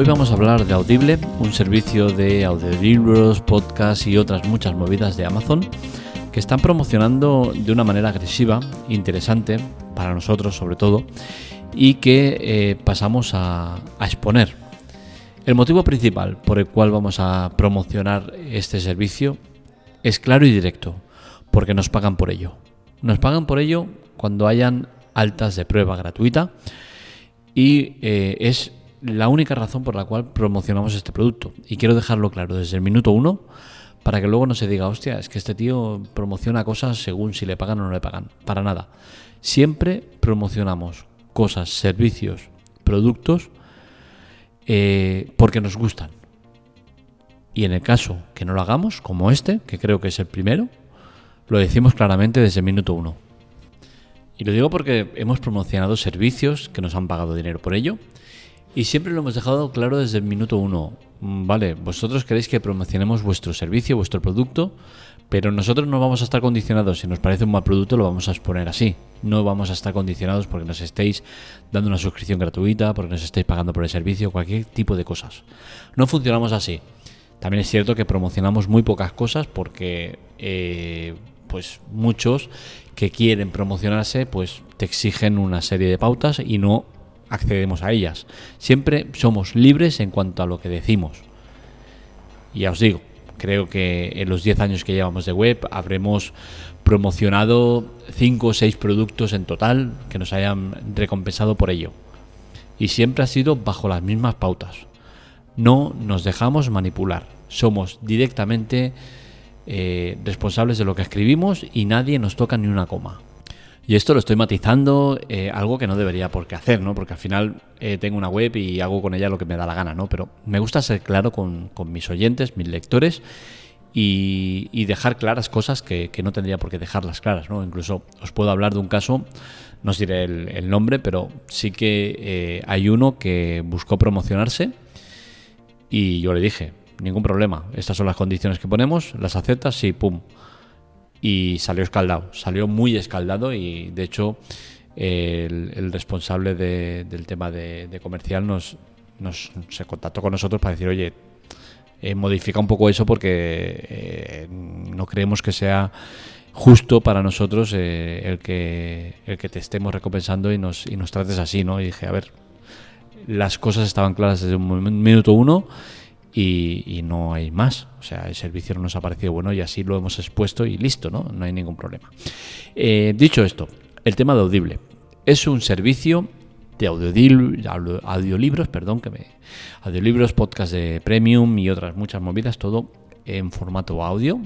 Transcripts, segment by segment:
Hoy vamos a hablar de Audible, un servicio de audiolibros, podcasts y otras muchas movidas de Amazon que están promocionando de una manera agresiva, interesante, para nosotros sobre todo, y que eh, pasamos a, exponer. El motivo principal por el cual vamos a promocionar este servicio es claro y directo, porque nos pagan por ello. Nos pagan por ello cuando hayan altas de prueba gratuita y eh, es la única razón por la cual promocionamos este producto. Y quiero dejarlo claro desde el minuto uno para que luego no se diga, hostia, es que este tío promociona cosas según si le pagan o no le pagan. Para nada. Siempre promocionamos cosas, servicios, productos eh, porque nos gustan. Y en el caso que no lo hagamos, como este, que creo que es el primero, lo decimos claramente desde el minuto uno. Y lo digo porque hemos promocionado servicios que nos han pagado dinero por ello. Y siempre lo hemos dejado claro desde el minuto uno. Mm, vale, vosotros queréis que promocionemos vuestro servicio, vuestro producto, pero nosotros no vamos a estar condicionados. Si nos parece un mal producto, lo vamos a exponer así. No vamos a estar condicionados porque nos estéis dando una suscripción gratuita, porque nos estéis pagando por el servicio, cualquier tipo de cosas. No funcionamos así. También es cierto que promocionamos muy pocas cosas porque eh, pues muchos que quieren promocionarse, pues te exigen una serie de pautas y no accedemos a ellas. Siempre somos libres en cuanto a lo que decimos. Ya os digo, creo que en los 10 años que llevamos de web habremos promocionado 5 o 6 productos en total que nos hayan recompensado por ello. Y siempre ha sido bajo las mismas pautas. No nos dejamos manipular. Somos directamente eh, responsables de lo que escribimos y nadie nos toca ni una coma. Y esto lo estoy matizando, eh, algo que no debería por qué hacer, ¿no? Porque al final eh, tengo una web y hago con ella lo que me da la gana, ¿no? Pero me gusta ser claro con, mis oyentes, mis lectores, y, dejar claras cosas que, no tendría por qué dejarlas claras, ¿no? Incluso os puedo hablar de un caso, no os diré el, nombre, pero sí que hay uno que buscó promocionarse y yo le dije, ningún problema. Estas son las condiciones que ponemos, las aceptas, sí, pum. Y salió escaldado, salió muy escaldado y de hecho el, responsable del tema de, comercial nos, nos, se contactó con nosotros para decir, oye, eh, modifica un poco eso porque eh, no creemos que sea justo para nosotros eh, el, que, el que te estemos recompensando y nos, y nos trates así, ¿no? Y dije, a ver, las cosas estaban claras desde un minuto uno y, no hay más. O sea, el servicio no nos ha parecido bueno y así lo hemos expuesto y listo, ¿no? No hay ningún problema. Eh, dicho esto, el tema de Audible. Es un servicio de audiolibros, perdón, que me, audiolibros, podcast de premium y otras muchas movidas, todo en formato audio.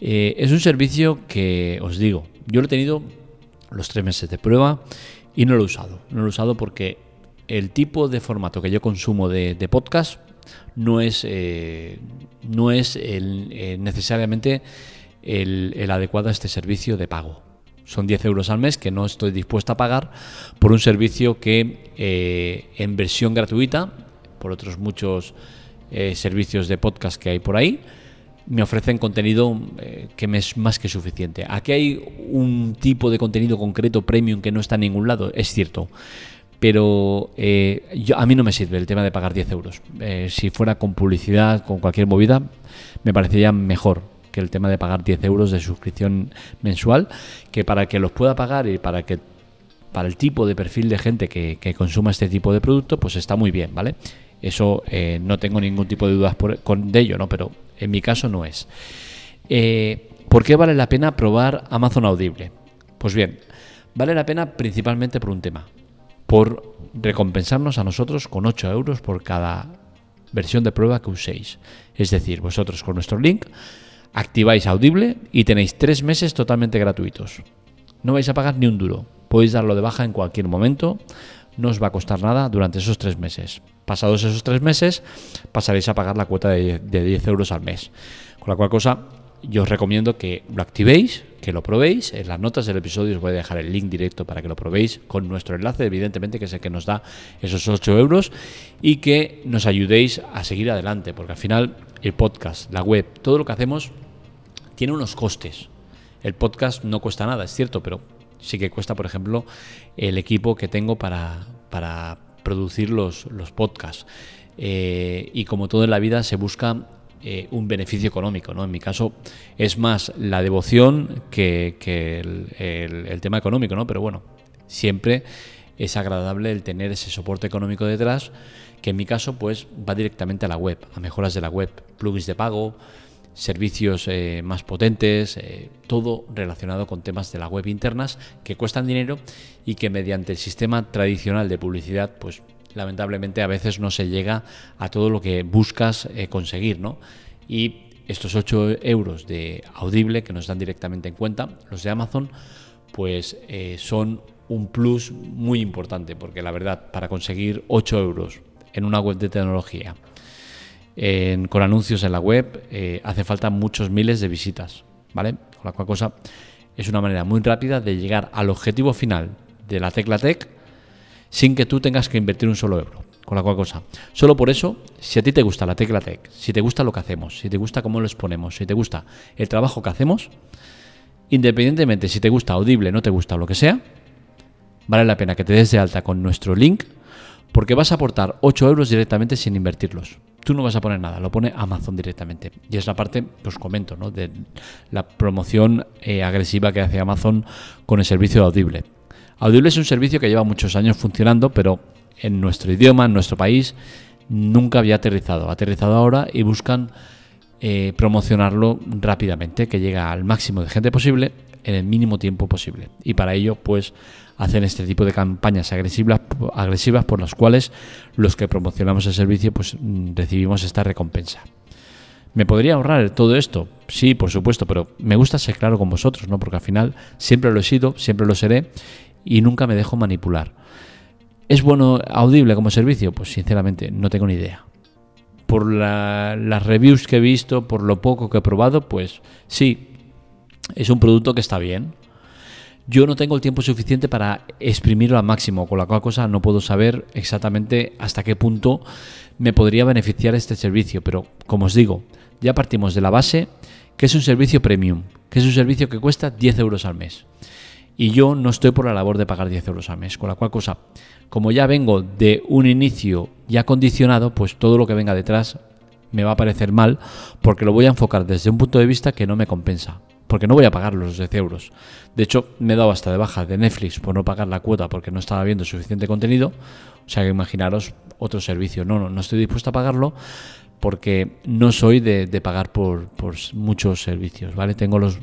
Eh, es un servicio que os digo, yo lo he tenido los tres meses de prueba y no lo he usado. No lo he usado porque el tipo de formato que yo consumo de podcast no es, eh, no es eh, necesariamente el, adecuado a este servicio de pago. Son 10 euros al mes que no estoy dispuesto a pagar por un servicio que eh, en versión gratuita, por otros muchos servicios de podcast que hay por ahí, me ofrecen contenido que me es más que suficiente. Aquí hay un tipo de contenido concreto premium que no está en ningún lado, es cierto pero eh, a mí no me sirve el tema de pagar 10 euros. Eh, si fuera con publicidad, con cualquier movida, me parecería mejor que el tema de pagar 10 euros de suscripción mensual, que para que los pueda pagar y para que para el tipo de perfil de gente que, consuma este tipo de producto, pues está muy bien, ¿vale? Eso eh, no tengo ningún tipo de dudas con, de ello, ¿no? Pero en mi caso no es. ¿Por qué vale la pena probar Amazon Audible? Pues bien, vale la pena principalmente por un tema por recompensarnos a nosotros con 8 euros por cada versión de prueba que uséis. Es decir, vosotros con nuestro link activáis Audible y tenéis 3 meses totalmente gratuitos. No vais a pagar ni un duro. Podéis darlo de baja en cualquier momento. No os va a costar nada durante esos 3 meses. Pasados esos 3 meses pasaréis a pagar la cuota de, de 10 euros al mes. Con la cual cosa yo os recomiendo que lo activéis, que lo probéis. En las notas del episodio os voy a dejar el link directo para que lo probéis con nuestro enlace, evidentemente, que es el que nos da esos 8 euros y que nos ayudéis a seguir adelante, porque al final el podcast, la web, todo lo que hacemos tiene unos costes. El podcast no cuesta nada, es cierto, pero sí que cuesta, por ejemplo, el equipo que tengo para, para producir los, los podcasts. eh, y como todo en la vida se busca eh, un beneficio económico. ¿no? En mi caso es más la devoción que, el, tema económico, ¿no? pero bueno, siempre es agradable el tener ese soporte económico detrás, que en mi caso pues va directamente a la web, a mejoras de la web, plugins de pago, servicios eh, más potentes, eh, todo relacionado con temas de la web internas que cuestan dinero y que mediante el sistema tradicional de publicidad, pues lamentablemente a veces no se llega a todo lo que buscas eh, conseguir, ¿no? Y estos 8 euros de audible que nos dan directamente en cuenta, los de Amazon, pues son un plus muy importante, porque la verdad, para conseguir 8 euros en una web de tecnología, con anuncios en la web, eh, hace falta muchos miles de visitas, ¿vale? Con la cual cosa es una manera muy rápida de llegar al objetivo final de la tecla tech sin que tú tengas que invertir un solo euro. Con la cual cosa. Solo por eso, si a ti te gusta la tecla tech, si te gusta lo que hacemos, si te gusta cómo lo exponemos, si te gusta el trabajo que hacemos, independientemente si te gusta audible, no te gusta o lo que sea, vale la pena que te des de alta con nuestro link porque vas a aportar 8 euros directamente sin invertirlos. Tú no vas a poner nada, lo pone Amazon directamente. Y es la parte que os comento, ¿no? De la promoción eh, agresiva que hace Amazon con el servicio de Audible. Audible es un servicio que lleva muchos años funcionando, pero en nuestro idioma, en nuestro país, nunca había aterrizado. Ha aterrizado ahora y buscan eh, promocionarlo rápidamente, que llegue al máximo de gente posible en el mínimo tiempo posible. Y para ello, pues, hacen este tipo de campañas agresivas, agresivas por las cuales los que promocionamos el servicio, pues, recibimos esta recompensa. ¿Me podría ahorrar todo esto? Sí, por supuesto, pero me gusta ser claro con vosotros, ¿no? Porque al final siempre lo he sido, siempre lo seré y nunca me dejo manipular. ¿Es bueno audible como servicio? Pues sinceramente no tengo ni idea. Por las reviews que he visto, por lo poco que he probado, pues sí, es un producto que está bien. Yo no tengo el tiempo suficiente para exprimirlo al máximo, con la cual cosa no puedo saber exactamente hasta qué punto me podría beneficiar este servicio, pero como os digo, ya partimos de la base que es un servicio premium, que es un servicio que cuesta 10 euros al mes. Y yo no estoy por la labor de pagar 10 euros al mes, con la cual cosa, como ya vengo de un inicio ya condicionado, pues todo lo que venga detrás me va a parecer mal, porque lo voy a enfocar desde un punto de vista que no me compensa porque no voy a pagar los 10 euros. De hecho, me he dado hasta de baja de Netflix por no pagar la cuota porque no estaba viendo suficiente contenido. O sea que imaginaros otro servicio. No, no, no estoy dispuesto a pagarlo porque no soy de, pagar por, muchos servicios, ¿vale? Tengo los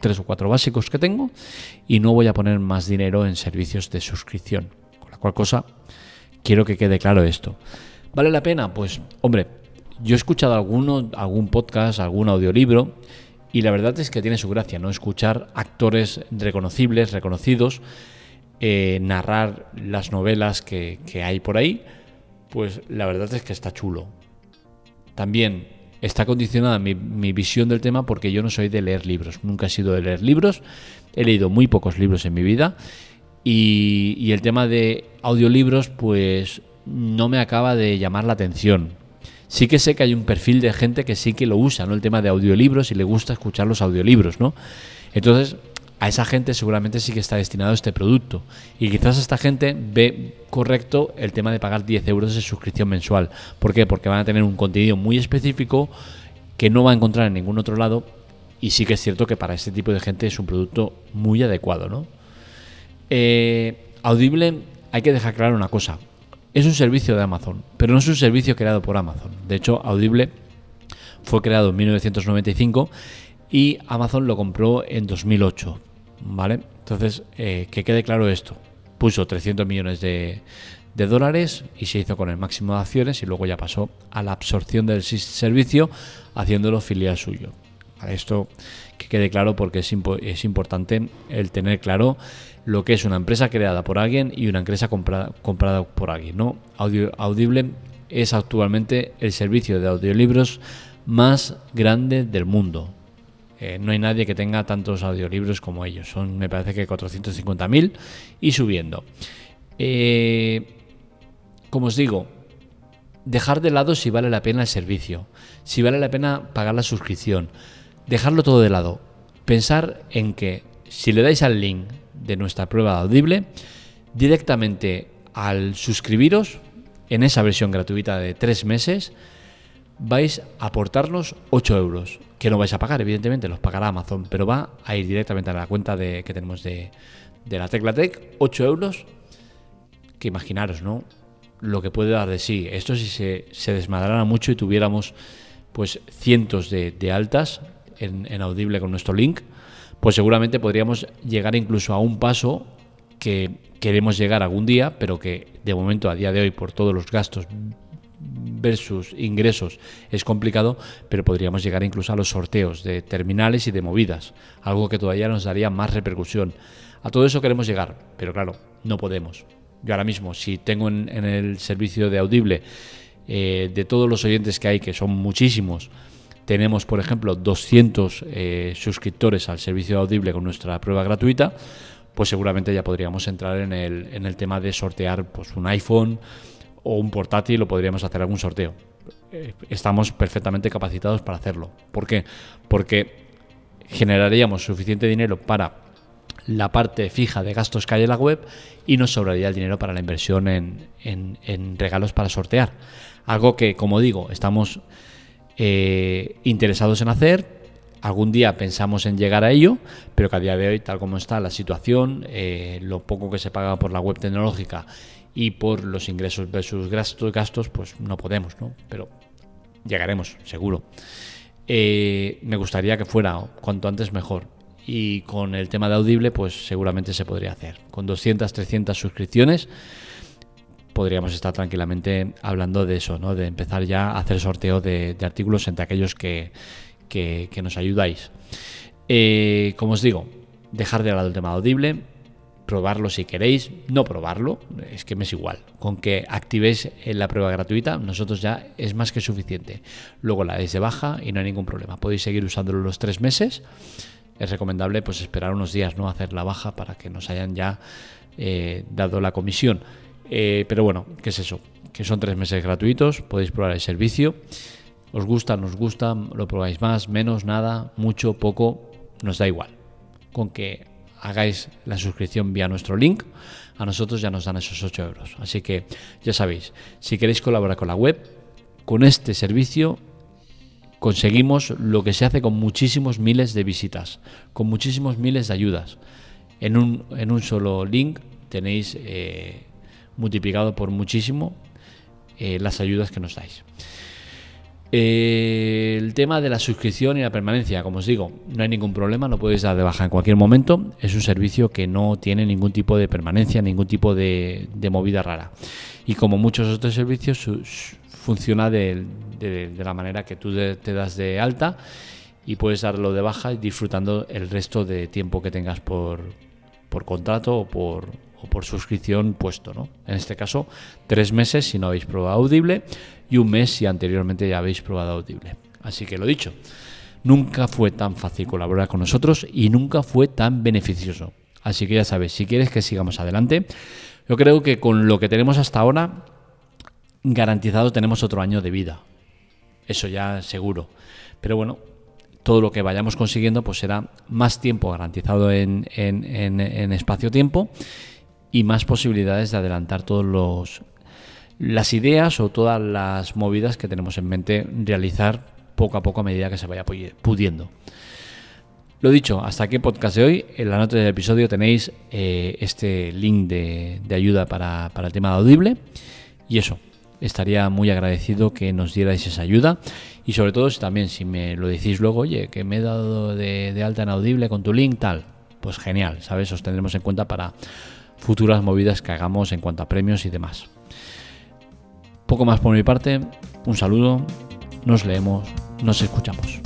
tres o cuatro básicos que tengo y no voy a poner más dinero en servicios de suscripción. Con la cual cosa, quiero que quede claro esto. ¿Vale la pena? Pues, hombre, yo he escuchado alguno, algún podcast, algún audiolibro y la verdad es que tiene su gracia, ¿no? Escuchar actores reconocibles, reconocidos, eh, narrar las novelas que, hay por ahí, pues la verdad es que está chulo. También está condicionada mi, visión del tema porque yo no soy de leer libros, nunca he sido de leer libros, he leído muy pocos libros en mi vida y, y el tema de audiolibros pues no me acaba de llamar la atención sí que sé que hay un perfil de gente que sí que lo usa, ¿no? El tema de audiolibros y le gusta escuchar los audiolibros, ¿no? Entonces, a esa gente seguramente sí que está destinado este producto. Y quizás esta gente ve correcto el tema de pagar 10 euros de suscripción mensual. ¿Por qué? Porque van a tener un contenido muy específico que no va a encontrar en ningún otro lado. Y sí que es cierto que para este tipo de gente es un producto muy adecuado, ¿no? Eh, Audible, hay que dejar claro una cosa es un servicio de Amazon, pero no es un servicio creado por Amazon. De hecho, Audible fue creado en 1995 y Amazon lo compró en 2008. ¿Vale? Entonces, eh, que quede claro esto. Puso 300 millones de, dólares y se hizo con el máximo de acciones y luego ya pasó a la absorción del servicio haciéndolo filial suyo. esto que quede claro porque es, importante el tener claro lo que es una empresa creada por alguien y una empresa comprada, por alguien. ¿no? Audible es actualmente el servicio de audiolibros más grande del mundo. Eh, no hay nadie que tenga tantos audiolibros como ellos. Son, me parece que 450.000 y subiendo. Eh, como os digo, dejar de lado si vale la pena el servicio, si vale la pena pagar la suscripción, dejarlo todo de lado. Pensar en que si le dais al link de nuestra prueba audible, directamente al suscribiros en esa versión gratuita de tres meses, vais a aportarnos 8 euros, que no vais a pagar, evidentemente, los pagará Amazon, pero va a ir directamente a la cuenta de, que tenemos de, de la Teclatec, 8 euros, que imaginaros, ¿no? Lo que puede dar de sí. Esto si se, se desmadrara mucho y tuviéramos pues cientos de, altas en, en Audible con nuestro link, pues seguramente podríamos llegar incluso a un paso que queremos llegar algún día, pero que de momento a día de hoy por todos los gastos versus ingresos es complicado, pero podríamos llegar incluso a los sorteos de terminales y de movidas, algo que todavía nos daría más repercusión. A todo eso queremos llegar, pero claro, no podemos. Yo ahora mismo, si tengo en, el servicio de Audible, eh, de todos los oyentes que hay, que son muchísimos, tenemos, por ejemplo, 200 eh, suscriptores al servicio de Audible con nuestra prueba gratuita, pues seguramente ya podríamos entrar en el, en el tema de sortear pues, un iPhone, o un portátil o podríamos hacer algún sorteo. Eh, estamos perfectamente capacitados para hacerlo. ¿Por qué? Porque generaríamos suficiente dinero para la parte fija de gastos que hay en la web y nos sobraría el dinero para la inversión en, regalos para sortear. Algo que, como digo, estamos eh, interesados en hacer. Algún día pensamos en llegar a ello, pero que a día de hoy, tal como está la situación, eh, lo poco que se paga por la web tecnológica y por los ingresos versus gastos, gastos pues no podemos, ¿no? Pero llegaremos, seguro. Eh, me gustaría que fuera cuanto antes mejor. Y con el tema de Audible, pues seguramente se podría hacer. Con 200, 300 suscripciones, podríamos estar tranquilamente hablando de eso, ¿no? De empezar ya a hacer sorteo de, artículos entre aquellos que, que, nos ayudáis. Eh, como os digo, dejar de lado el tema Audible, probarlo si queréis, no probarlo, es que me es igual. Con que activéis la prueba gratuita, nosotros ya es más que suficiente. Luego la dais de baja y no hay ningún problema. Podéis seguir usándolo los tres meses. Es recomendable pues esperar unos días, ¿no? Hacer la baja para que nos hayan ya eh, dado la comisión. Eh, pero bueno, ¿qué es eso? Que son tres meses gratuitos, podéis probar el servicio. Os gusta, nos gusta, lo probáis más, menos, nada, mucho, poco, nos da igual. Con que hagáis la suscripción vía nuestro link, a nosotros ya nos dan esos 8 euros. Así que ya sabéis, si queréis colaborar con la web, con este servicio conseguimos lo que se hace con muchísimos miles de visitas, con muchísimos miles de ayudas. En un, en un solo link tenéis eh, multiplicado por muchísimo eh, las ayudas que nos dais. Eh, el tema de la suscripción y la permanencia, como os digo, no hay ningún problema, lo podéis dar de baja en cualquier momento. Es un servicio que no tiene ningún tipo de permanencia, ningún tipo de, movida rara. Y como muchos otros servicios, funciona de, la manera que tú te das de alta y puedes darlo de baja disfrutando el resto de tiempo que tengas por, contrato o por, suscripción puesto. En este caso, tres meses si no habéis probado Audible y un mes si anteriormente ya habéis probado Audible. Así que lo dicho, nunca fue tan fácil colaborar con nosotros y nunca fue tan beneficioso. Así que ya sabes, si quieres que sigamos adelante, yo creo que con lo que tenemos hasta ahora, garantizado tenemos otro año de vida. Eso ya seguro. Pero bueno, todo lo que vayamos consiguiendo pues será más tiempo garantizado en, en espacio-tiempo y más posibilidades de adelantar todos los las ideas o todas las movidas que tenemos en mente realizar poco a poco a medida que se vaya pudiendo. Lo dicho, hasta aquí el podcast de hoy. En la nota del episodio tenéis eh, este link de, ayuda para, el tema de audible. Y eso, estaría muy agradecido que nos dierais esa ayuda. Y sobre todo, si también si me lo decís luego, oye, que me he dado de, de alta en audible con tu link, tal. Pues genial, ¿sabes? Os tendremos en cuenta para futuras movidas que hagamos en cuanto a premios y demás. Poco más por mi parte, un saludo, nos leemos, nos escuchamos.